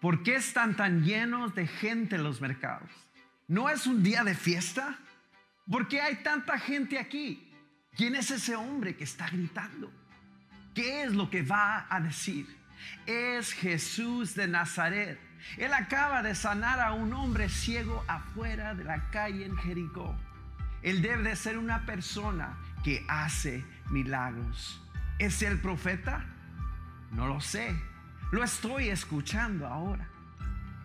¿Por qué están tan llenos de gente en los mercados? ¿No es un día de fiesta? ¿Por qué hay tanta gente aquí? ¿Quién es ese hombre que está gritando? ¿Qué es lo que va a decir? Es Jesús de Nazaret. Él acaba de sanar a un hombre ciego afuera de la calle en Jericó. Él debe de ser una persona que hace milagros. ¿Es el profeta? No lo sé. Lo estoy escuchando ahora.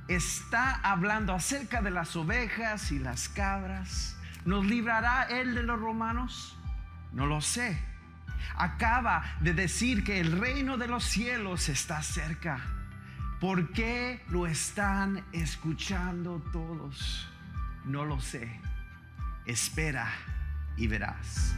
Está hablando acerca de las ovejas y las cabras. ¿Nos librará él de los romanos? No lo sé. Acaba de decir que el reino de los cielos está cerca. ¿Por qué lo están escuchando todos? No lo sé. Espera y verás.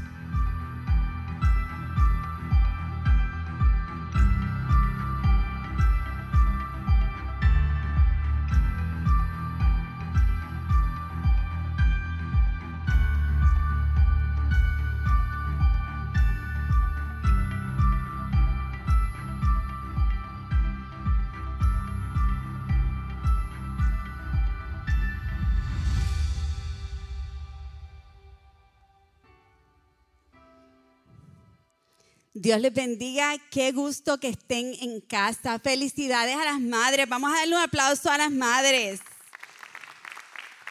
Dios les bendiga. Qué gusto que estén en casa. Felicidades a las madres. Vamos a darle un aplauso a las madres.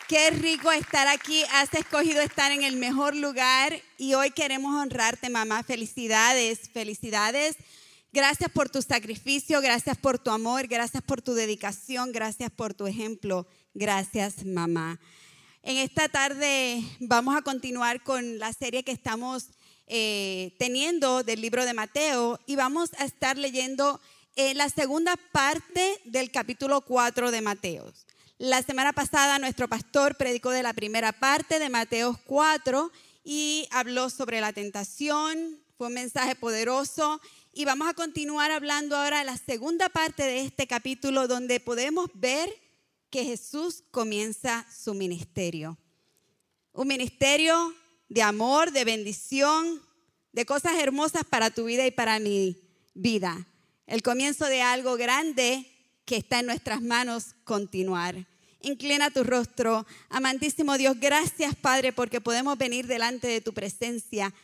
Qué rico estar aquí. Has escogido estar en el mejor lugar y hoy queremos honrarte, mamá. Felicidades, felicidades. Gracias por tu sacrificio, gracias por tu amor, gracias por tu dedicación, gracias por tu ejemplo. Gracias, mamá. En esta tarde vamos a continuar con la serie que estamos eh, teniendo del libro de Mateo y vamos a estar leyendo eh, la segunda parte del capítulo 4 de Mateo. La semana pasada nuestro pastor predicó de la primera parte de Mateo 4 y habló sobre la tentación, fue un mensaje poderoso y vamos a continuar hablando ahora la segunda parte de este capítulo donde podemos ver que Jesús comienza su ministerio. Un ministerio de amor, de bendición, de cosas hermosas para tu vida y para mi vida. El comienzo de algo grande que está en nuestras manos continuar. Inclina tu rostro. Amantísimo Dios, gracias Padre porque podemos venir delante de tu presencia.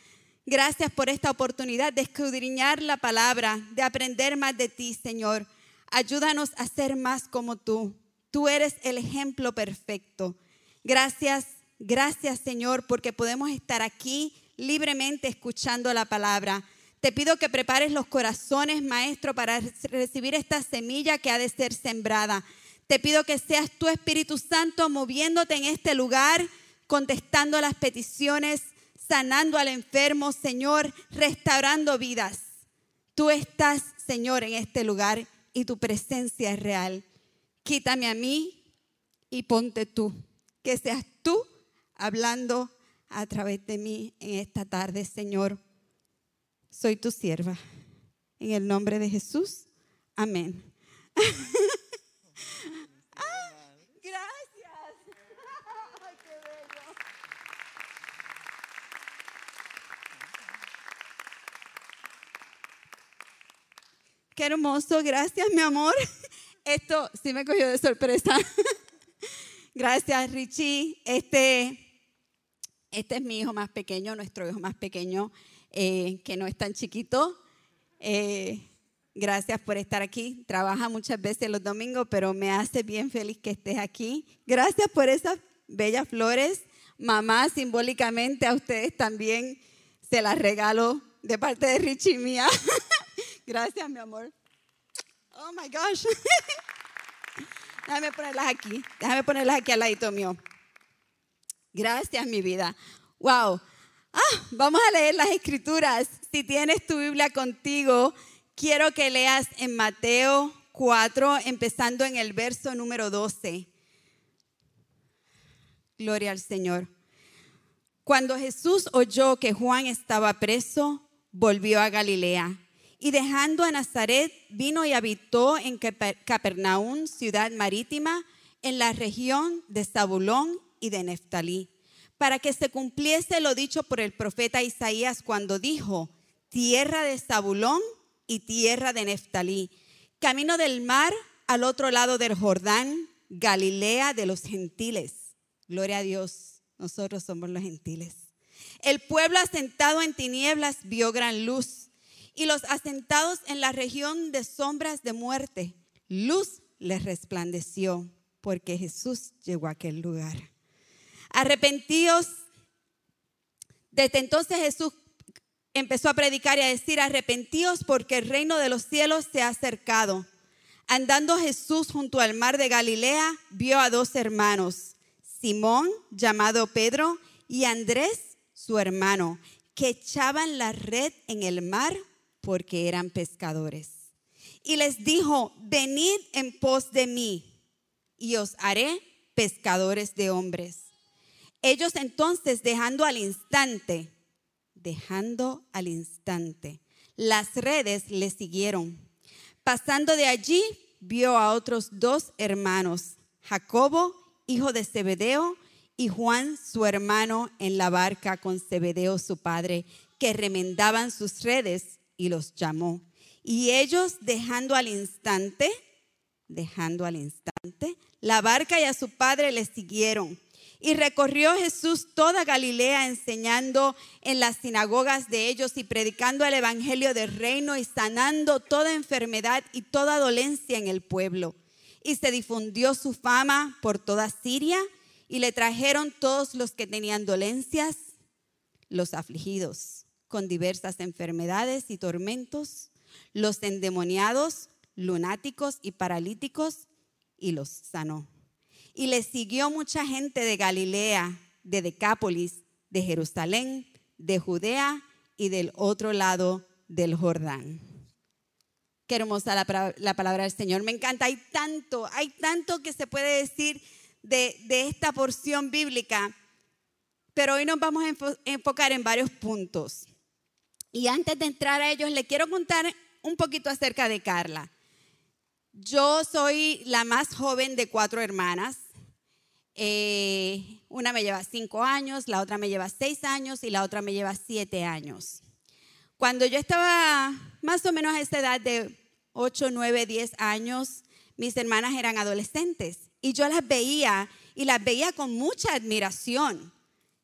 Gracias por esta oportunidad de escudriñar la palabra, de aprender más de ti, Señor. Ayúdanos a ser más como tú. Tú eres el ejemplo perfecto. Gracias Gracias Señor porque podemos estar aquí libremente escuchando la palabra. Te pido que prepares los corazones, Maestro, para recibir esta semilla que ha de ser sembrada. Te pido que seas tu Espíritu Santo moviéndote en este lugar, contestando las peticiones, sanando al enfermo, Señor, restaurando vidas. Tú estás, Señor, en este lugar y tu presencia es real. Quítame a mí y ponte tú. Que seas tú hablando a través de mí en esta tarde, Señor. Soy tu sierva. En el nombre de Jesús. Amén. Ah, gracias. qué bello. Qué hermoso. Gracias, mi amor. Esto sí me cogió de sorpresa. Gracias, Richie. Este este es mi hijo más pequeño, nuestro hijo más pequeño, eh, que no es tan chiquito. Eh, gracias por estar aquí. Trabaja muchas veces los domingos, pero me hace bien feliz que estés aquí. Gracias por esas bellas flores. Mamá, simbólicamente a ustedes también se las regalo de parte de Richie y mía. Gracias, mi amor. Oh my gosh. Déjame ponerlas aquí. Déjame ponerlas aquí al ladito mío. Gracias, mi vida. Wow. Ah, vamos a leer las escrituras. Si tienes tu Biblia contigo, quiero que leas en Mateo 4, empezando en el verso número 12. Gloria al Señor. Cuando Jesús oyó que Juan estaba preso, volvió a Galilea y dejando a Nazaret, vino y habitó en Capernaum, ciudad marítima, en la región de Zabulón y de Neftalí, para que se cumpliese lo dicho por el profeta Isaías cuando dijo, tierra de Zabulón y tierra de Neftalí, camino del mar al otro lado del Jordán, Galilea de los gentiles. Gloria a Dios, nosotros somos los gentiles. El pueblo asentado en tinieblas vio gran luz y los asentados en la región de sombras de muerte, luz les resplandeció porque Jesús llegó a aquel lugar. Arrepentíos. Desde entonces Jesús empezó a predicar y a decir, arrepentíos porque el reino de los cielos se ha acercado. Andando Jesús junto al mar de Galilea, vio a dos hermanos, Simón, llamado Pedro, y Andrés, su hermano, que echaban la red en el mar porque eran pescadores. Y les dijo, venid en pos de mí, y os haré pescadores de hombres. Ellos entonces, dejando al instante, dejando al instante, las redes le siguieron. Pasando de allí, vio a otros dos hermanos, Jacobo, hijo de Zebedeo, y Juan, su hermano, en la barca con Zebedeo, su padre, que remendaban sus redes y los llamó. Y ellos, dejando al instante, dejando al instante, la barca y a su padre le siguieron. Y recorrió Jesús toda Galilea enseñando en las sinagogas de ellos y predicando el Evangelio del reino y sanando toda enfermedad y toda dolencia en el pueblo. Y se difundió su fama por toda Siria y le trajeron todos los que tenían dolencias, los afligidos con diversas enfermedades y tormentos, los endemoniados, lunáticos y paralíticos, y los sanó. Y le siguió mucha gente de Galilea, de Decápolis, de Jerusalén, de Judea y del otro lado del Jordán. Qué hermosa la, la palabra del Señor. Me encanta. Hay tanto, hay tanto que se puede decir de, de esta porción bíblica, pero hoy nos vamos a enfocar en varios puntos. Y antes de entrar a ellos, le quiero contar un poquito acerca de Carla. Yo soy la más joven de cuatro hermanas. Eh, una me lleva cinco años, la otra me lleva seis años y la otra me lleva siete años. Cuando yo estaba más o menos a esa edad de ocho, nueve, diez años, mis hermanas eran adolescentes y yo las veía y las veía con mucha admiración.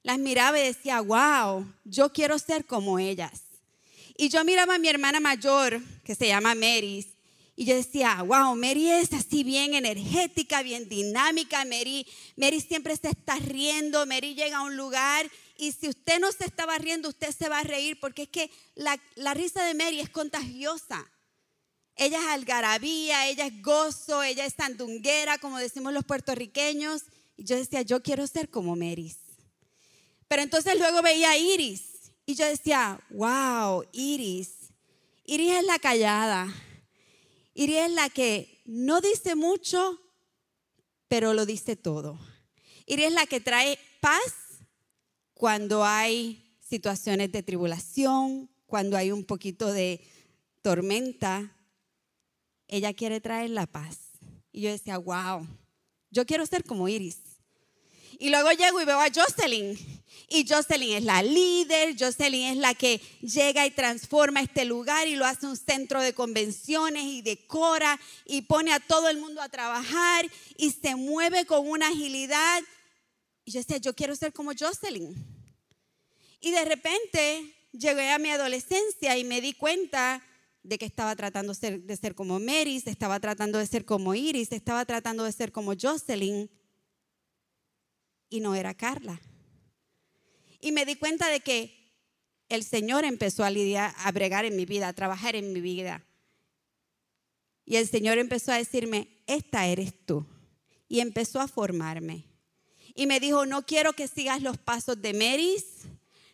Las miraba y decía, wow, yo quiero ser como ellas. Y yo miraba a mi hermana mayor, que se llama Meris, y yo decía, wow, Mary es así bien energética, bien dinámica. Mary, Mary siempre se está riendo. Mary llega a un lugar y si usted no se estaba riendo, usted se va a reír porque es que la, la risa de Mary es contagiosa. Ella es algarabía, ella es gozo, ella es sandunguera, como decimos los puertorriqueños. Y yo decía, yo quiero ser como Mary. Pero entonces luego veía a Iris y yo decía, wow, Iris. Iris es la callada Iris es la que no dice mucho, pero lo dice todo. Iris es la que trae paz cuando hay situaciones de tribulación, cuando hay un poquito de tormenta. Ella quiere traer la paz. Y yo decía, wow, yo quiero ser como Iris. Y luego llego y veo a Jocelyn. Y Jocelyn es la líder, Jocelyn es la que llega y transforma este lugar y lo hace un centro de convenciones y decora y pone a todo el mundo a trabajar y se mueve con una agilidad. Y yo decía, yo quiero ser como Jocelyn. Y de repente llegué a mi adolescencia y me di cuenta de que estaba tratando de ser, como Mary, estaba tratando de ser como Iris, estaba tratando de ser como Jocelyn y no era Carla. Y me di cuenta de que el Señor empezó a lidiar, a bregar en mi vida, a trabajar en mi vida. Y el Señor empezó a decirme, esta eres tú. Y empezó a formarme. Y me dijo, no quiero que sigas los pasos de Meris,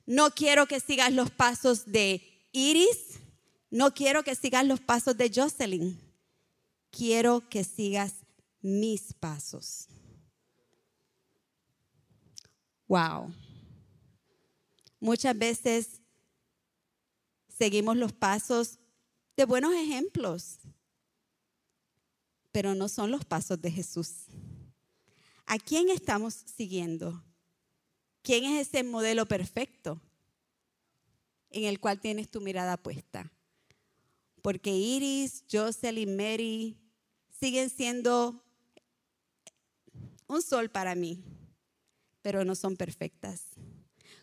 no quiero que sigas los pasos de Iris, no quiero que sigas los pasos de Jocelyn. Quiero que sigas mis pasos. Wow. Muchas veces seguimos los pasos de buenos ejemplos, pero no son los pasos de Jesús. ¿A quién estamos siguiendo? ¿Quién es ese modelo perfecto en el cual tienes tu mirada puesta? Porque Iris, Jocelyn, Mary siguen siendo un sol para mí, pero no son perfectas.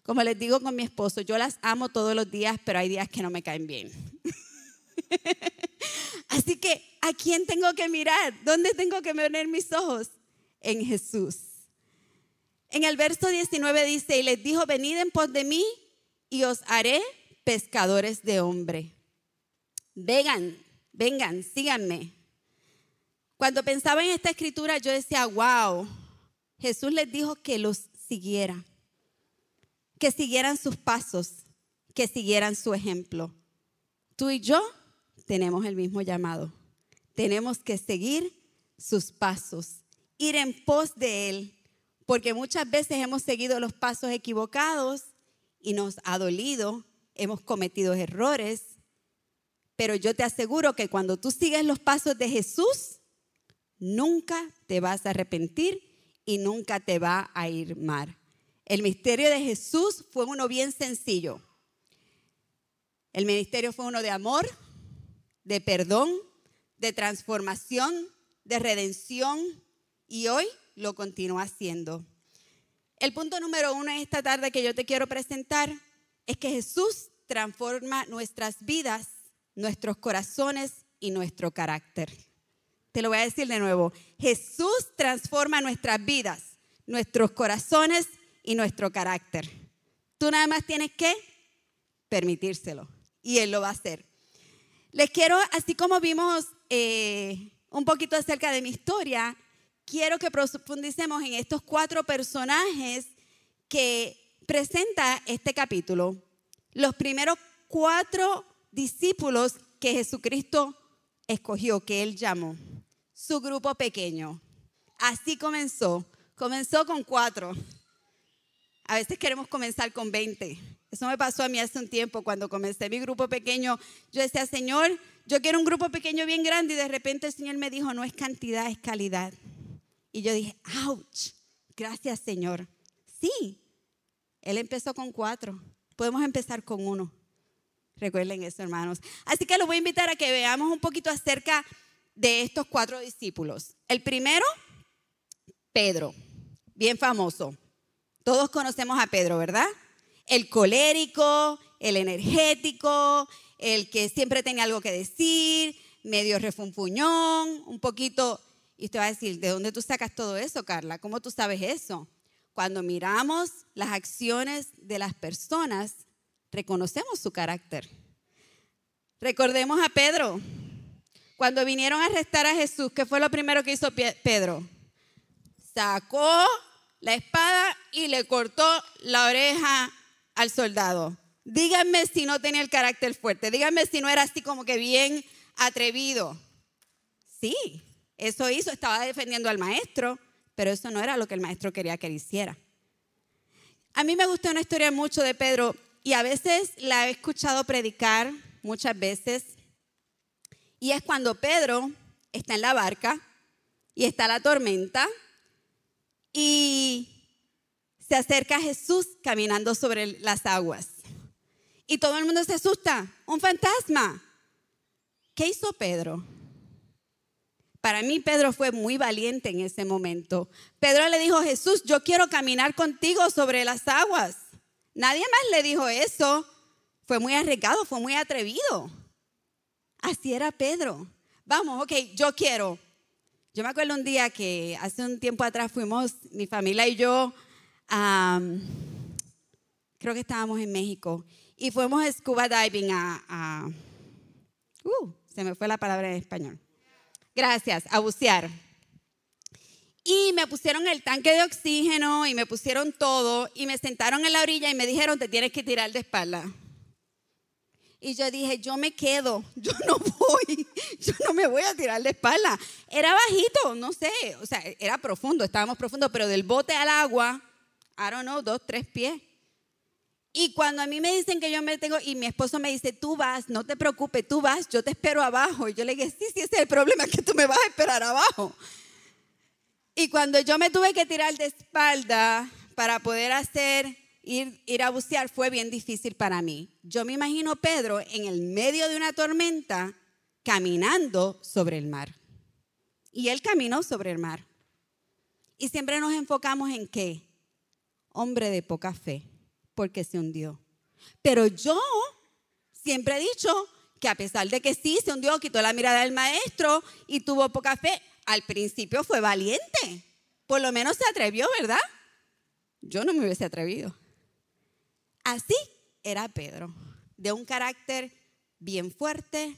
Como les digo con mi esposo, yo las amo todos los días, pero hay días que no me caen bien. Así que, ¿a quién tengo que mirar? ¿Dónde tengo que poner mis ojos? En Jesús. En el verso 19 dice, y les dijo, venid en pos de mí y os haré pescadores de hombre. Vengan, vengan, síganme. Cuando pensaba en esta escritura, yo decía, wow, Jesús les dijo que los siguiera, que siguieran sus pasos, que siguieran su ejemplo. Tú y yo tenemos el mismo llamado. Tenemos que seguir sus pasos, ir en pos de Él, porque muchas veces hemos seguido los pasos equivocados y nos ha dolido, hemos cometido errores, pero yo te aseguro que cuando tú sigues los pasos de Jesús, nunca te vas a arrepentir y nunca te va a ir mal. El misterio de Jesús fue uno bien sencillo. El ministerio fue uno de amor, de perdón, de transformación, de redención y hoy lo continúa haciendo. El punto número uno esta tarde que yo te quiero presentar es que Jesús transforma nuestras vidas, nuestros corazones y nuestro carácter. Te lo voy a decir de nuevo. Jesús transforma nuestras vidas, nuestros corazones y nuestro carácter. Tú nada más tienes que permitírselo y Él lo va a hacer. Les quiero, así como vimos eh, un poquito acerca de mi historia, quiero que profundicemos en estos cuatro personajes que presenta este capítulo. Los primeros cuatro discípulos que Jesucristo escogió, que Él llamó. Su grupo pequeño. Así comenzó. Comenzó con cuatro. A veces queremos comenzar con veinte. Eso me pasó a mí hace un tiempo cuando comencé mi grupo pequeño. Yo decía, Señor, yo quiero un grupo pequeño bien grande y de repente el Señor me dijo, no es cantidad, es calidad. Y yo dije, ouch, gracias Señor. Sí, Él empezó con cuatro, podemos empezar con uno. Recuerden eso, hermanos. Así que los voy a invitar a que veamos un poquito acerca estos cuatro discípulos. El primero, Pedro, bien famoso. Todos conocemos a Pedro, ¿verdad? el colérico, el energético, el que siempre tenía algo que decir, medio refunfuñón, un poquito. Y usted va a decir, ¿de dónde tú sacas todo eso, Carla? ¿Cómo tú sabes eso? Cuando miramos las acciones de las personas, reconocemos su carácter. Recordemos a Pedro. Cuando vinieron a arrestar a Jesús, ¿qué fue lo primero que hizo Pedro? Sacó la espada y le cortó la oreja al soldado. Díganme si no tenía el carácter fuerte. Díganme si no era así como que bien atrevido. Sí, eso hizo, estaba defendiendo al maestro, pero eso no era lo que el maestro quería que hiciera. A mí me gusta una historia mucho de Pedro y a veces la he escuchado predicar muchas veces. Y es cuando Pedro está en la barca y está la tormenta y se acerca a Jesús caminando sobre las aguas. Y todo el mundo se asusta. Un fantasma. ¿Qué hizo Pedro? Para mí Pedro fue muy valiente en ese momento. Pedro le dijo, Jesús, yo quiero caminar contigo sobre las aguas. Nadie más le dijo eso. Fue muy arriesgado, fue muy atrevido. Así era Pedro. Vamos, ok, yo quiero. Yo me acuerdo un día que hace un tiempo atrás fuimos, mi familia y yo, creo que estábamos en México, y fuimos a scuba diving a, uh, se me fue la palabra en español. Gracias, a bucear. Y me pusieron el tanque de oxígeno y me pusieron todo y me sentaron en la orilla y me dijeron, te tienes que tirar de espalda. Y yo dije, yo me quedo, yo no voy, yo no me voy a tirar de espalda. Era bajito, no sé, o sea, era profundo, estábamos profundo, pero del bote al agua I don't know, dos, tres pies. Y cuando a mí me dicen que yo me tengo, y mi esposo me dice, tú vas, no te preocupes, tú vas, yo te espero abajo. Y yo le dije, sí, sí, ese es el problema, que tú me vas a esperar abajo. Y cuando yo me tuve que tirar de espalda para poder hacer, ir, a bucear, fue bien difícil para mí. Yo me imagino Pedro en el medio de una tormenta caminando sobre el mar. y él caminó sobre el mar. Y siempre nos enfocamos en qué? Hombre de poca fe, porque se hundió. Pero yo siempre he dicho que a pesar de que sí se hundió, quitó la mirada del maestro y tuvo poca fe, al principio fue valiente. Por lo menos se atrevió, ¿verdad? Yo no me hubiese atrevido. Así era Pedro, de un carácter bien fuerte,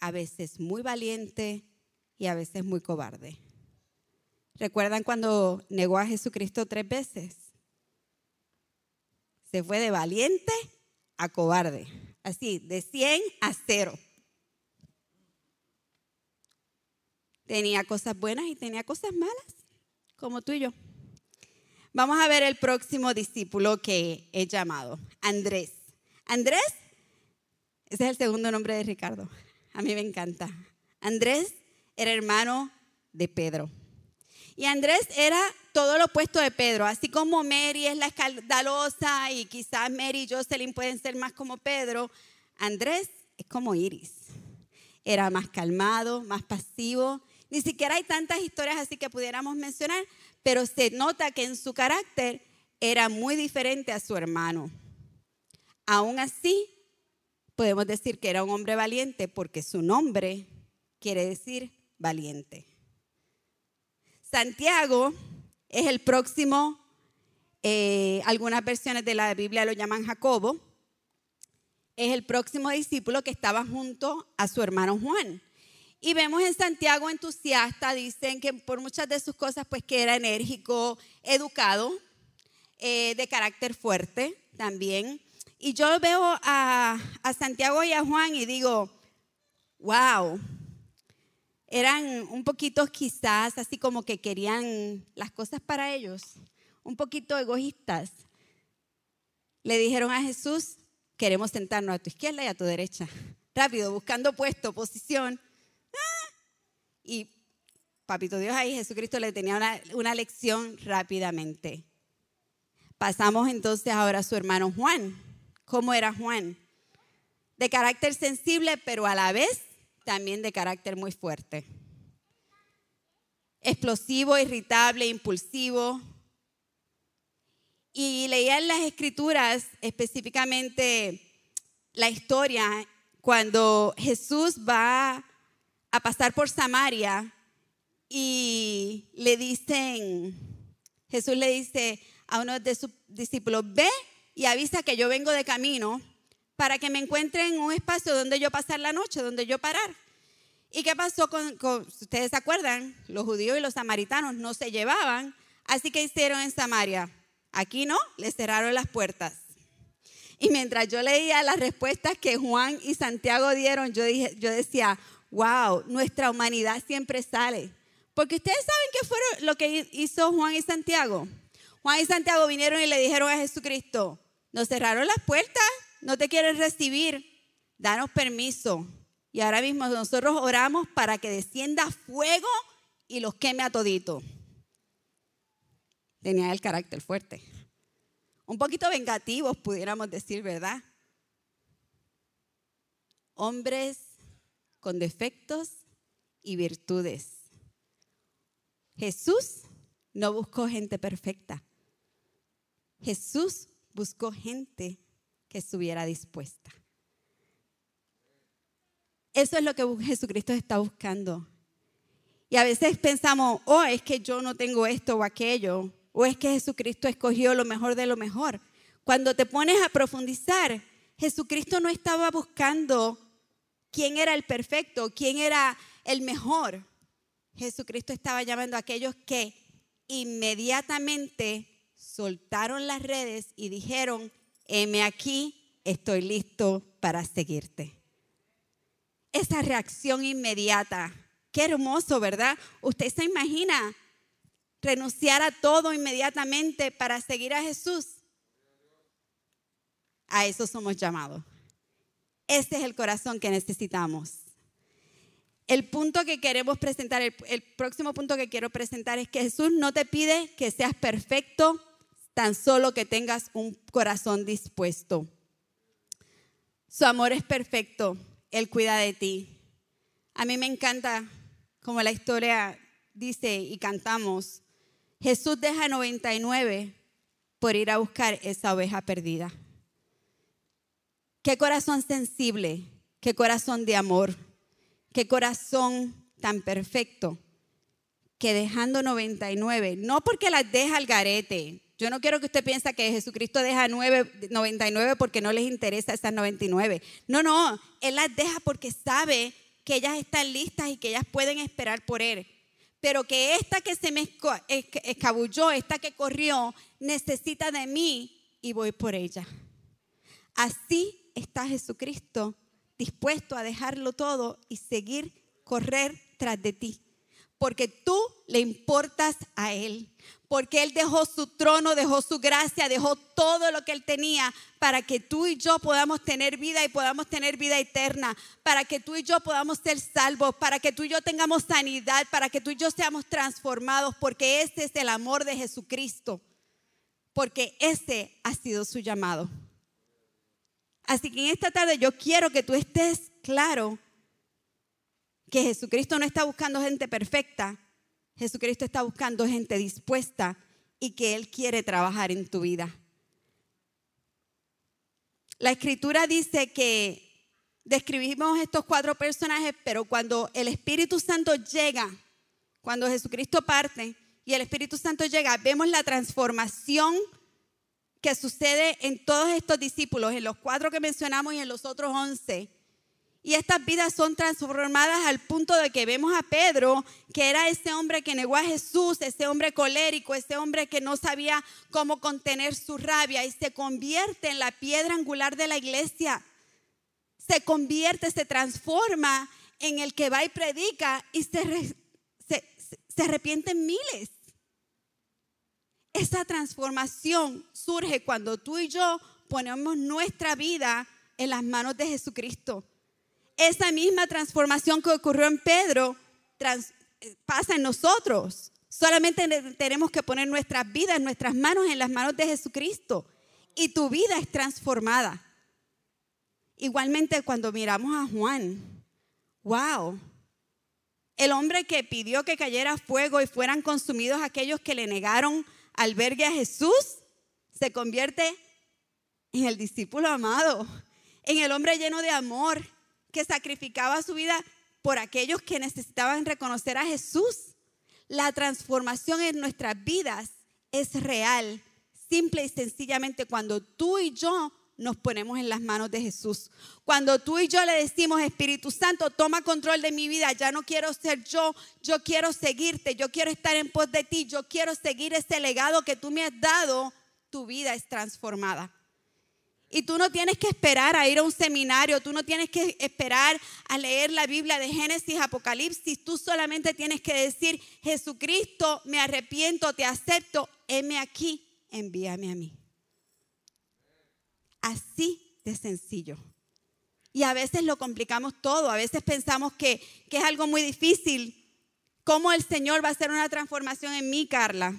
a veces muy valiente y a veces muy cobarde. ¿Recuerdan cuando negó a Jesucristo tres veces? Se fue de valiente a cobarde. Así, de 100 a 0. Tenía cosas buenas y tenía cosas malas, como tú y yo. Vamos a ver el próximo discípulo que he llamado, Andrés. Andrés, ese es el segundo nombre de Ricardo. A mí me encanta. Andrés era hermano de Pedro. Y Andrés era todo lo opuesto de Pedro, así como Mary es la escandalosa y quizás Mary y Jocelyn pueden ser más como Pedro, Andrés es como Iris. Era más calmado, más pasivo. Ni siquiera hay tantas historias así que pudiéramos mencionar, pero se nota que en su carácter era muy diferente a su hermano. Aún así, podemos decir que era un hombre valiente porque su nombre quiere decir valiente. Santiago es el próximo, eh, algunas versiones de la Biblia lo llaman Jacobo, es el próximo discípulo que estaba junto a su hermano Juan. Y vemos en Santiago entusiasta, dicen que por muchas de sus cosas, pues que era enérgico, educado, eh, de carácter fuerte también. Y yo veo a, a Santiago y a Juan y digo, wow, eran un poquito quizás así como que querían las cosas para ellos, un poquito egoístas. Le dijeron a Jesús, queremos sentarnos a tu izquierda y a tu derecha. Rápido, buscando puesto, posición. Y papito Dios ahí, Jesucristo le tenía una, una lección rápidamente. Pasamos entonces ahora a su hermano Juan. ¿Cómo era Juan? De carácter sensible, pero a la vez también de carácter muy fuerte. Explosivo, irritable, impulsivo. Y leía en las escrituras específicamente la historia cuando Jesús va a pasar por Samaria y le dicen, Jesús le dice a uno de sus discípulos, ve y avisa que yo vengo de camino para que me encuentre en un espacio donde yo pasar la noche, donde yo parar. ¿Y qué pasó con, ustedes se acuerdan? Los judíos y los samaritanos no se llevaban, así que hicieron en Samaria. Aquí no, le cerraron las puertas. Y mientras yo leía las respuestas que Juan y Santiago dieron, yo, dije, yo decía, wow, nuestra humanidad siempre sale. Porque ustedes saben qué fue lo que hizo Juan y Santiago. Juan y Santiago vinieron y le dijeron a Jesucristo, nos cerraron las puertas, no te quieren recibir, danos permiso. Y ahora mismo nosotros oramos para que descienda fuego y los queme a todito. Tenía el carácter fuerte. Un poquito vengativos, pudiéramos decir, ¿verdad? Hombres con defectos y virtudes. Jesús no buscó gente perfecta. Jesús buscó gente que estuviera dispuesta. Eso es lo que Jesucristo está buscando. Y a veces pensamos, oh, es que yo no tengo esto o aquello, o es que Jesucristo escogió lo mejor de lo mejor. Cuando te pones a profundizar, Jesucristo no estaba buscando quién era el perfecto, quién era el mejor. Jesucristo estaba llamando a aquellos que inmediatamente soltaron las redes y dijeron, heme aquí, estoy listo para seguirte. Esa reacción inmediata, qué hermoso, ¿verdad? Usted se imagina renunciar a todo inmediatamente para seguir a Jesús. A eso somos llamados. Ese es el corazón que necesitamos. El punto que queremos presentar, el, el, próximo punto que quiero presentar es que Jesús no te pide que seas perfecto, tan solo que tengas un corazón dispuesto. Su amor es perfecto, Él cuida de ti. A mí me encanta como la historia dice y cantamos, Jesús deja 99 por ir a buscar esa oveja perdida. Qué corazón sensible, qué corazón de amor, qué corazón tan perfecto que dejando 99, no porque las deja al garete. Yo no quiero que usted piense que Jesucristo deja 99 porque no les interesa esas 99. No, no, Él las deja porque sabe que ellas están listas y que ellas pueden esperar por Él. Pero que esta que se me escabulló, esta que corrió, necesita de mí y voy por ella. Así está Jesucristo dispuesto a dejarlo todo y seguir correr tras de ti. Porque tú le importas a Él. Porque Él dejó su trono, dejó su gracia, dejó todo lo que Él tenía para que tú y yo podamos tener vida y podamos tener vida eterna. Para que tú y yo podamos ser salvos. Para que tú y yo tengamos sanidad. Para que tú y yo seamos transformados. Porque ese es el amor de Jesucristo. Porque ese ha sido su llamado. Así que en esta tarde yo quiero que tú estés claro que Jesucristo no está buscando gente perfecta, Jesucristo está buscando gente dispuesta y que Él quiere trabajar en tu vida. La escritura dice que describimos estos cuatro personajes, pero cuando el Espíritu Santo llega, cuando Jesucristo parte y el Espíritu Santo llega, vemos la transformación que sucede en todos estos discípulos, en los cuatro que mencionamos y en los otros once. Y estas vidas son transformadas al punto de que vemos a Pedro, que era ese hombre que negó a Jesús, ese hombre colérico, ese hombre que no sabía cómo contener su rabia y se convierte en la piedra angular de la iglesia. Se convierte, se transforma en el que va y predica y se, se, se arrepienten miles. Esa transformación surge cuando tú y yo ponemos nuestra vida en las manos de Jesucristo. Esa misma transformación que ocurrió en Pedro pasa en nosotros. Solamente tenemos que poner nuestras vidas, nuestras manos en las manos de Jesucristo. Y tu vida es transformada. Igualmente cuando miramos a Juan, wow, el hombre que pidió que cayera fuego y fueran consumidos aquellos que le negaron albergue a Jesús, se convierte en el discípulo amado, en el hombre lleno de amor, que sacrificaba su vida por aquellos que necesitaban reconocer a Jesús. La transformación en nuestras vidas es real, simple y sencillamente cuando tú y yo nos ponemos en las manos de Jesús. Cuando tú y yo le decimos, Espíritu Santo, toma control de mi vida, ya no quiero ser yo, yo quiero seguirte, yo quiero estar en pos de ti, yo quiero seguir ese legado que tú me has dado, tu vida es transformada. Y tú no tienes que esperar a ir a un seminario, tú no tienes que esperar a leer la Biblia de Génesis, Apocalipsis, tú solamente tienes que decir, Jesucristo, me arrepiento, te acepto, heme aquí, envíame a mí. Así de sencillo. Y a veces lo complicamos todo, a veces pensamos que, que es algo muy difícil. ¿Cómo el Señor va a hacer una transformación en mí, Carla?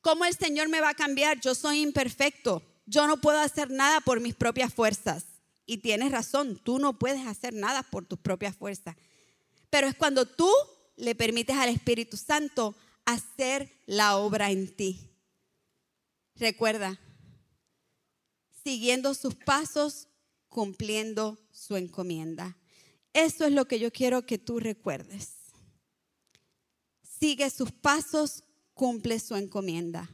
¿Cómo el Señor me va a cambiar? Yo soy imperfecto. Yo no puedo hacer nada por mis propias fuerzas. Y tienes razón, tú no puedes hacer nada por tus propias fuerzas. Pero es cuando tú le permites al Espíritu Santo hacer la obra en ti. Recuerda, siguiendo sus pasos, cumpliendo su encomienda. Eso es lo que yo quiero que tú recuerdes. Sigue sus pasos, cumple su encomienda.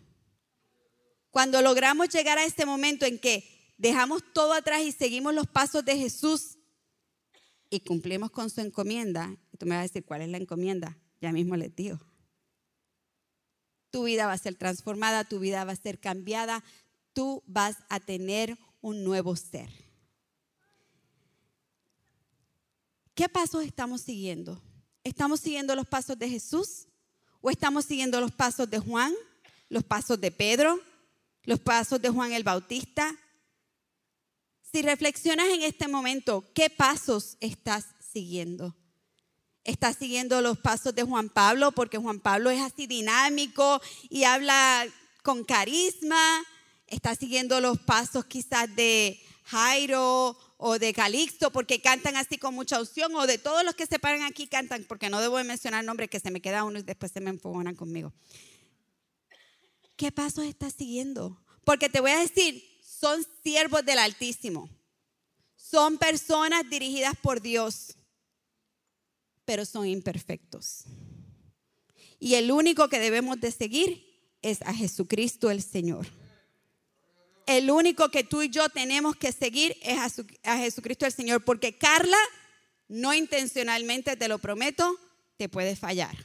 Cuando logramos llegar a este momento en que dejamos todo atrás y seguimos los pasos de Jesús y cumplimos con su encomienda, y tú me vas a decir, ¿cuál es la encomienda? Ya mismo les digo. Tu vida va a ser transformada, tu vida va a ser cambiada, tú vas a tener un nuevo ser. ¿Qué pasos estamos siguiendo? ¿Estamos siguiendo los pasos de Jesús? ¿O estamos siguiendo los pasos de Juan? ¿Los pasos de Pedro? ¿Los pasos de Juan el Bautista? Si reflexionas en este momento, ¿qué pasos estás siguiendo? ¿Estás siguiendo los pasos de Juan Pablo? Porque Juan Pablo es así dinámico y habla con carisma está siguiendo los pasos quizás de Jairo o de Calixto, porque cantan así con mucha unción, o de todos los que se paran aquí cantan, porque no debo mencionar nombres que se me queda uno y después se me enfogonan conmigo. ¿Qué pasos estás siguiendo? Porque te voy a decir, son siervos del Altísimo. Son personas dirigidas por Dios, pero son imperfectos. Y el único que debemos de seguir es a Jesucristo el Señor. El único que tú y yo tenemos que seguir es a, Jesucristo el Señor, porque Carla, no intencionalmente, te lo prometo, te puede fallar.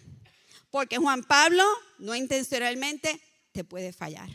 Porque Juan Pablo, no intencionalmente, te puede fallar.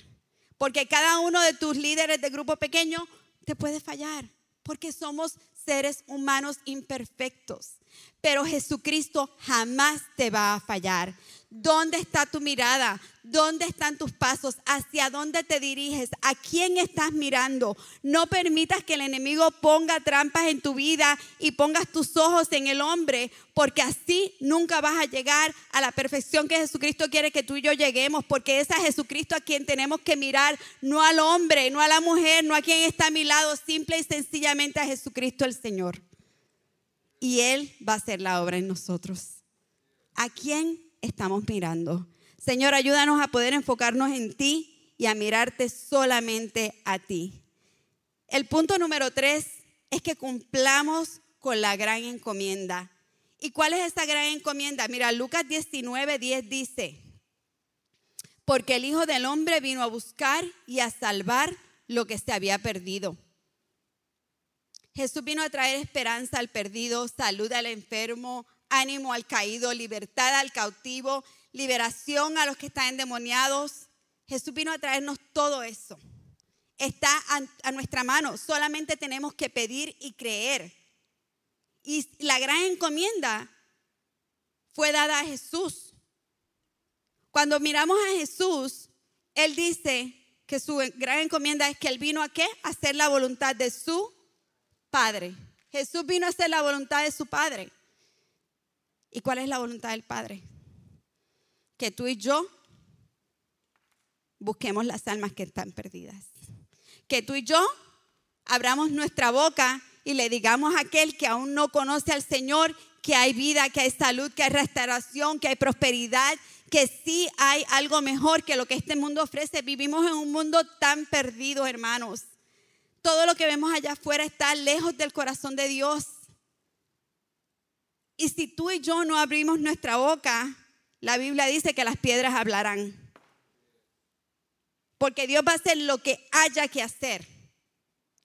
Porque cada uno de tus líderes de grupo pequeño te puede fallar. Porque somos seres humanos imperfectos. Pero Jesucristo jamás te va a fallar. ¿Dónde está tu mirada? ¿Dónde están tus pasos? ¿Hacia dónde te diriges? ¿A quién estás mirando? No permitas que el enemigo ponga trampas en tu vida y pongas tus ojos en el hombre, porque así nunca vas a llegar a la perfección que Jesucristo quiere que tú y yo lleguemos, porque es a Jesucristo a quien tenemos que mirar, no al hombre, no a la mujer, no a quien está a mi lado, simple y sencillamente a Jesucristo el Señor. Y Él va a hacer la obra en nosotros. ¿A quién estamos mirando. Señor, ayúdanos a poder enfocarnos en ti y a mirarte solamente a ti. El punto número tres es que cumplamos con la gran encomienda. ¿Y cuál es esa gran encomienda? Mira, Lucas 19, 10 dice, porque el Hijo del Hombre vino a buscar y a salvar lo que se había perdido. Jesús vino a traer esperanza al perdido, salud al enfermo, ánimo al caído, libertad al cautivo, liberación a los que están endemoniados. Jesús vino a traernos todo eso. Está a, nuestra mano. Solamente tenemos que pedir y creer. Y la gran encomienda fue dada a Jesús. Cuando miramos a Jesús, Él dice que su gran encomienda es que Él vino a qué? Hacer la voluntad de su Padre. Jesús vino a hacer la voluntad de su Padre. ¿Y cuál es la voluntad del Padre? Que tú y yo busquemos las almas que están perdidas. Que tú y yo abramos nuestra boca y le digamos a aquel que aún no conoce al Señor que hay vida, que hay salud, que hay restauración, que hay prosperidad, que sí hay algo mejor que lo que este mundo ofrece. Vivimos en un mundo tan perdido, hermanos. Todo lo que vemos allá afuera está lejos del corazón de Dios. Y si tú y yo no abrimos nuestra boca, la Biblia dice que las piedras hablarán. Porque Dios va a hacer lo que haya que hacer,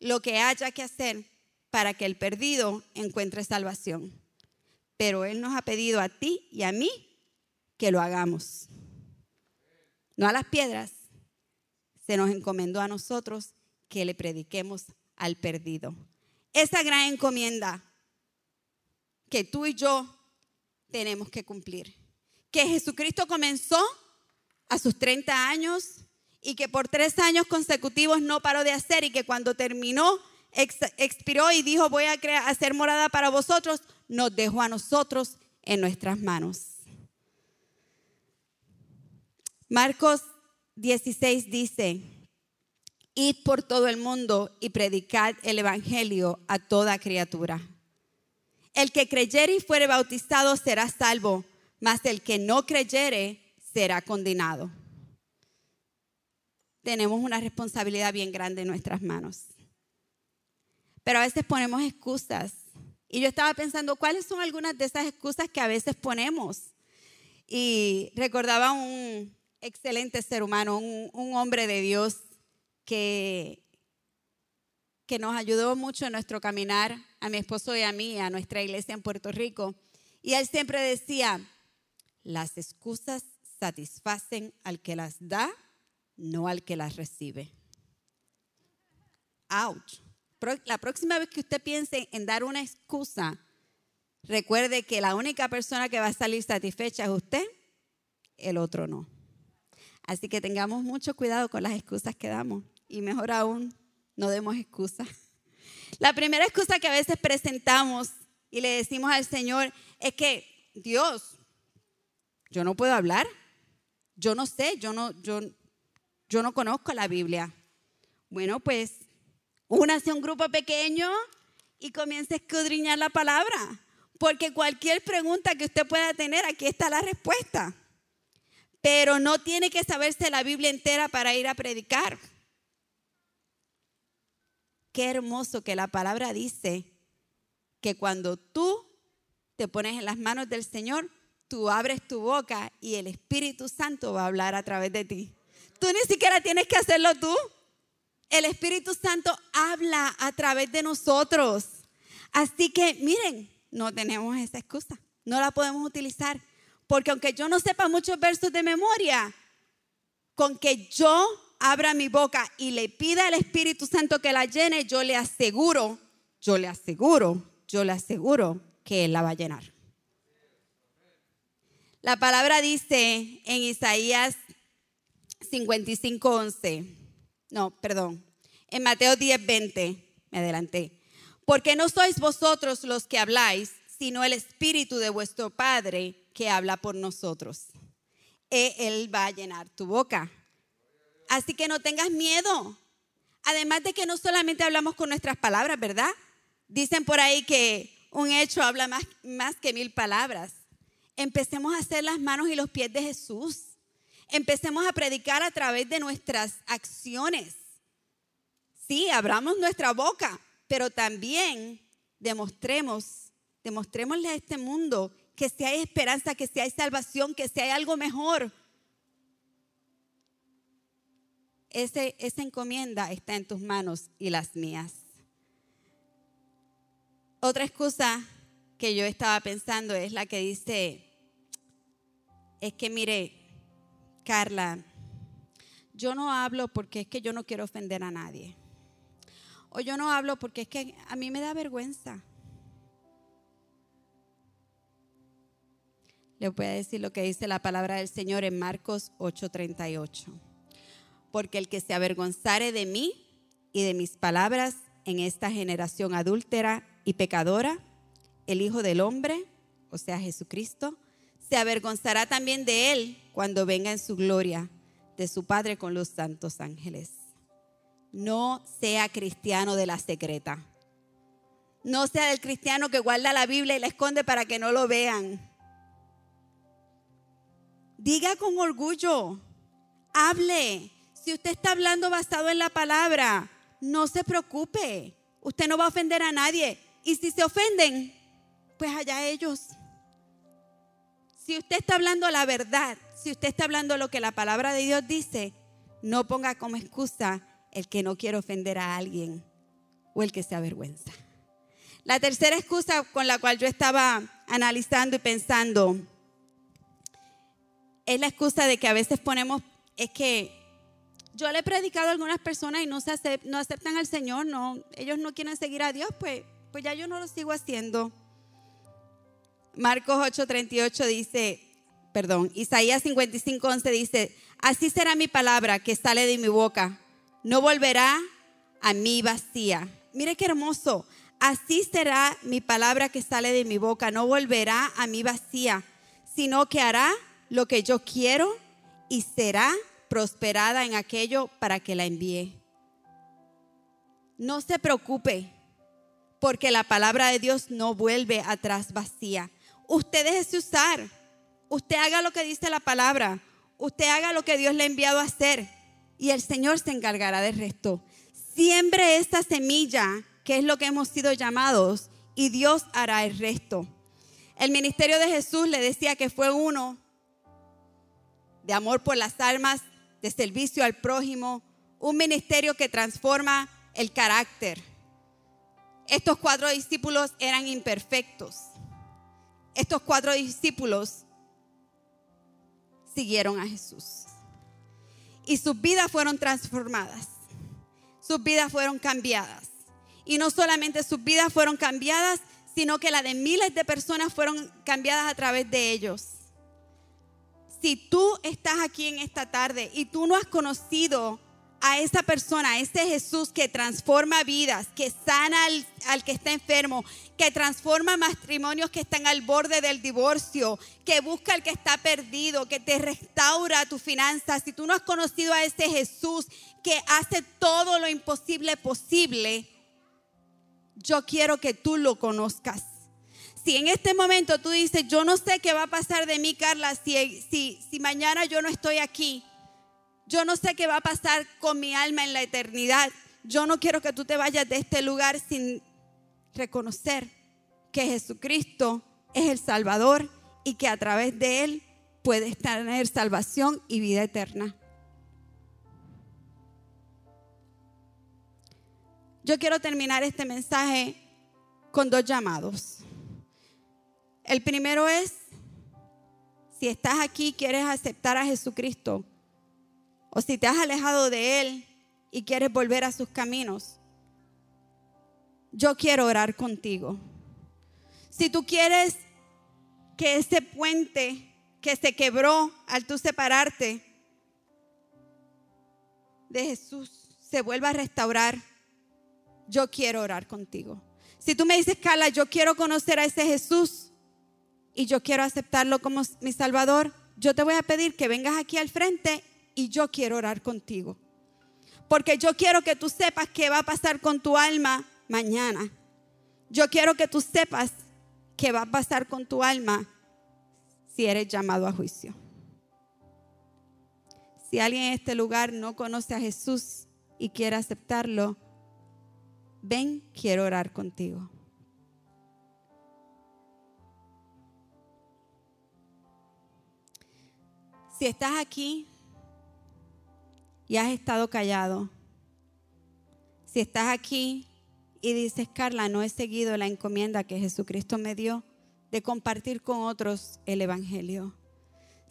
lo que haya que hacer para que el perdido encuentre salvación. Pero Él nos ha pedido a ti y a mí que lo hagamos. No a las piedras, se nos encomendó a nosotros que le prediquemos al perdido. Esa gran encomienda que tú y yo tenemos que cumplir. Que Jesucristo comenzó a sus 30 años y que por tres años consecutivos no paró de hacer y que cuando terminó, expiró y dijo, voy a hacer morada para vosotros, nos dejó a nosotros en nuestras manos. Marcos 16 dice, id por todo el mundo y predicad el Evangelio a toda criatura. El que creyere y fuere bautizado será salvo, mas el que no creyere será condenado. Tenemos una responsabilidad bien grande en nuestras manos. Pero a veces ponemos excusas. Y yo estaba pensando, ¿cuáles son algunas de esas excusas que a veces ponemos? Y recordaba un excelente ser humano, un, un hombre de Dios que que nos ayudó mucho en nuestro caminar, a mi esposo y a mí, a nuestra iglesia en Puerto Rico. Y él siempre decía, las excusas satisfacen al que las da, no al que las recibe. Ouch. La próxima vez que usted piense en dar una excusa, recuerde que la única persona que va a salir satisfecha es usted, el otro no. Así que tengamos mucho cuidado con las excusas que damos y mejor aún, no demos excusa. La primera excusa que a veces presentamos y le decimos al Señor es que, Dios, yo no puedo hablar, yo no sé, yo no, yo, yo no conozco la Biblia. Bueno, pues Únase a un grupo pequeño y comience a escudriñar la palabra. Porque cualquier pregunta que usted pueda tener, aquí está la respuesta. Pero no tiene que saberse la Biblia entera para ir a predicar. Qué hermoso que la palabra dice que cuando tú te pones en las manos del Señor, tú abres tu boca y el Espíritu Santo va a hablar a través de ti. Tú ni siquiera tienes que hacerlo tú. El Espíritu Santo habla a través de nosotros. Así que miren, no tenemos esa excusa. No la podemos utilizar. Porque aunque yo no sepa muchos versos de memoria, con que yo abra mi boca y le pida al Espíritu Santo que la llene, yo le aseguro, yo le aseguro, yo le aseguro que Él la va a llenar. La palabra dice en Isaías 55:11, no, perdón, en Mateo 10:20, me adelanté. Porque no sois vosotros los que habláis, sino el Espíritu de vuestro Padre que habla por nosotros. E, él va a llenar tu boca. Así que no tengas miedo. Además de que no solamente hablamos con nuestras palabras, ¿verdad? Dicen por ahí que un hecho habla más, más que mil palabras. Empecemos a hacer las manos y los pies de Jesús. Empecemos a predicar a través de nuestras acciones. Sí, abramos nuestra boca, pero también demostremos, demostrémosle a este mundo que si hay esperanza, que si hay salvación, que si hay algo mejor. Esa encomienda está en tus manos y las mías. Otra excusa que yo estaba pensando es la que dice, es que mire, Carla, yo no hablo porque es que yo no quiero ofender a nadie. O yo no hablo porque es que a mí me da vergüenza. Le voy a decir lo que dice la palabra del Señor en Marcos 8:38. Porque el que se avergonzare de mí y de mis palabras en esta generación adúltera y pecadora, el Hijo del Hombre, o sea Jesucristo, se avergonzará también de él cuando venga en su gloria de su Padre con los santos ángeles. No sea cristiano de la secreta. No sea el cristiano que guarda la Biblia y la esconde para que no lo vean. Diga con orgullo, hable. Si usted está hablando basado en la palabra, no se preocupe. Usted no va a ofender a nadie. Y si se ofenden, pues allá ellos. Si usted está hablando la verdad, si usted está hablando lo que la palabra de Dios dice, no ponga como excusa el que no quiere ofender a alguien o el que se avergüenza. La tercera excusa con la cual yo estaba analizando y pensando es la excusa de que a veces ponemos, es que yo le he predicado a algunas personas y no, se aceptan al Señor, no, ellos no quieren seguir a Dios, pues, pues ya yo no lo sigo haciendo. Marcos 8:38 dice, perdón, Isaías 55:11 dice, así será mi palabra que sale de mi boca, no volverá a mí vacía. Mire qué hermoso, así será mi palabra que sale de mi boca, no volverá a mí vacía, sino que hará lo que yo quiero y será prosperada en aquello para que la envíe. No se preocupe, porque la palabra de Dios no vuelve atrás vacía usted déjese usar. Usted haga lo que dice la palabra. Usted haga lo que Dios le ha enviado a hacer. Y el Señor se encargará del resto. Siembre esta semilla, que es lo que hemos sido llamados, y Dios hará el resto. El ministerio de Jesús le decía que fue uno de amor por las almas, de servicio al prójimo, un ministerio que transforma el carácter. Estos cuatro discípulos eran imperfectos estos cuatro discípulos siguieron a Jesús. Y sus vidas fueron transformadas. Sus vidas fueron cambiadas. Y no solamente sus vidas fueron cambiadas, sino que la de miles de personas fueron cambiadas a través de ellos. Si tú estás aquí en esta tarde y tú no has conocido a esa persona, a ese Jesús que transforma vidas, que sana al, al, que está enfermo, que transforma matrimonios que están al borde del divorcio, que busca al que está perdido, que te restaura tus finanzas. Si tú no has conocido a ese Jesús que hace todo lo imposible posible, yo quiero que tú lo conozcas. Si en este momento tú dices, yo no sé qué va a pasar de mí, Carla, si, si, si mañana yo no estoy aquí yo no sé qué va a pasar con mi alma en la eternidad. Yo no quiero que tú te vayas de este lugar sin reconocer que Jesucristo es el Salvador y que a través de Él puedes tener salvación y vida eterna. Yo quiero terminar este mensaje con dos llamados. El primero es, si estás aquí quieres aceptar a Jesucristo o si te has alejado de Él y quieres volver a sus caminos, yo quiero orar contigo. Si tú quieres que ese puente que se quebró al tú separarte de Jesús se vuelva a restaurar, yo quiero orar contigo. Si tú me dices, Carla, yo quiero conocer a ese Jesús y yo quiero aceptarlo como mi Salvador, yo te voy a pedir que vengas aquí al frente y yo quiero orar contigo. Porque yo quiero que tú sepas qué va a pasar con tu alma mañana. Yo quiero que tú sepas qué va a pasar con tu alma si eres llamado a juicio. Si alguien en este lugar no conoce a Jesús y quiere aceptarlo, ven, quiero orar contigo. Si estás aquí y has estado callado, si estás aquí y dices, Carla, no he seguido la encomienda que Jesucristo me dio de compartir con otros el Evangelio.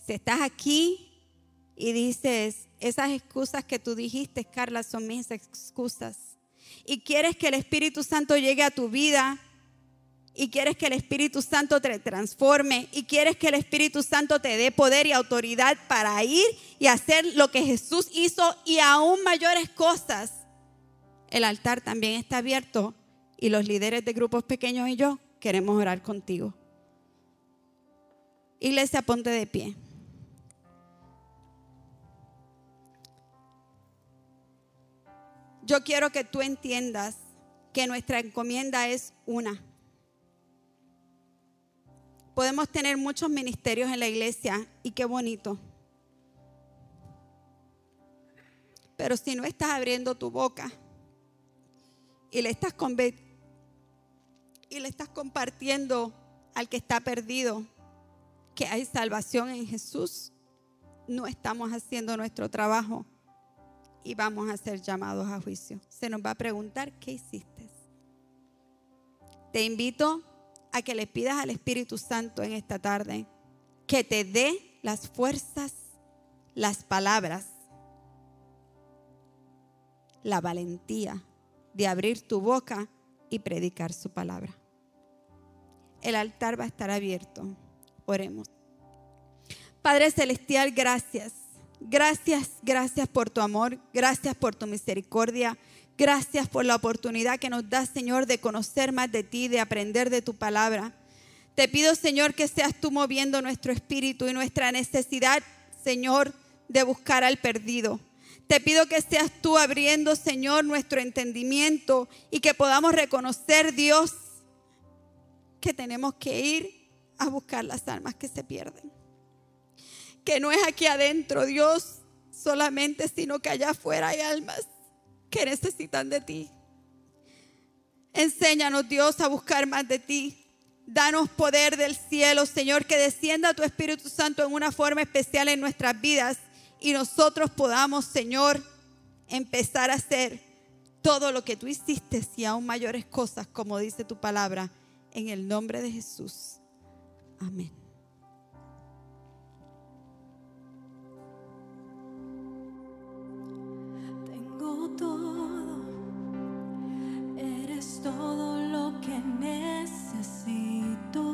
Si estás aquí y dices, esas excusas que tú dijiste, Carla, son mis excusas. Y quieres que el Espíritu Santo llegue a tu vida y quieres que el Espíritu Santo te transforme y quieres que el Espíritu Santo te dé poder y autoridad para ir y hacer lo que Jesús hizo y aún mayores cosas, el altar también está abierto y los líderes de grupos pequeños y yo queremos orar contigo. Iglesia, ponte de pie. Yo quiero que tú entiendas que nuestra encomienda es una Podemos tener muchos ministerios en la iglesia y qué bonito. Pero si no estás abriendo tu boca y le estás, y le estás compartiendo al que está perdido que hay salvación en Jesús, no estamos haciendo nuestro trabajo y vamos a ser llamados a juicio. Se nos va a preguntar, ¿qué hiciste? Te invito a que le pidas al Espíritu Santo en esta tarde que te dé las fuerzas, las palabras, la valentía de abrir tu boca y predicar su palabra. El altar va a estar abierto. Oremos. Padre Celestial, gracias. Gracias, gracias por tu amor, gracias por tu misericordia, Gracias por la oportunidad que nos das, Señor, de conocer más de ti, de aprender de tu palabra. Te pido, Señor, que seas tú moviendo nuestro espíritu y nuestra necesidad, Señor, de buscar al perdido. Te pido que seas tú abriendo, Señor, nuestro entendimiento y que podamos reconocer, Dios, que tenemos que ir a buscar las almas que se pierden. Que no es aquí adentro, Dios, solamente, sino que allá afuera hay almas que necesitan de ti. Enséñanos, Dios, a buscar más de ti. Danos poder del cielo, Señor, que descienda tu Espíritu Santo en una forma especial en nuestras vidas y nosotros podamos, Señor, empezar a hacer todo lo que tú hiciste y aún mayores cosas, como dice tu palabra, en el nombre de Jesús. Amén. Todo, eres todo lo que necesito.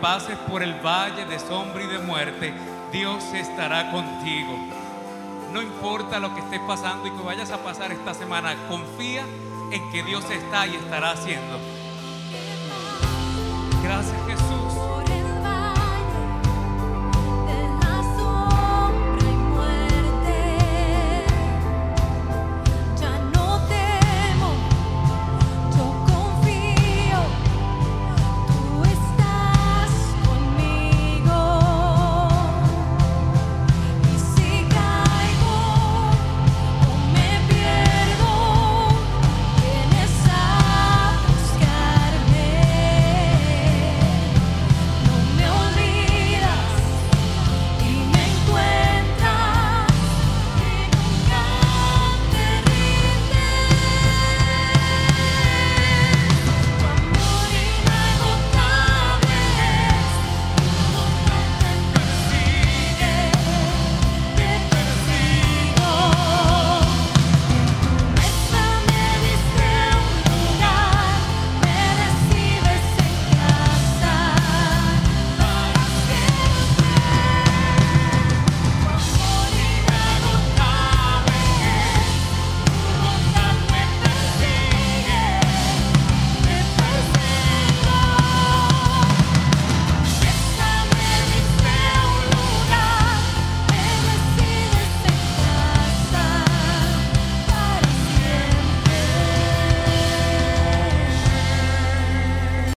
Pases por el valle de sombra y de muerte, Dios estará contigo. No importa lo que estés pasando y que vayas a pasar esta semana, confía en que Dios está y estará haciendo. Gracias.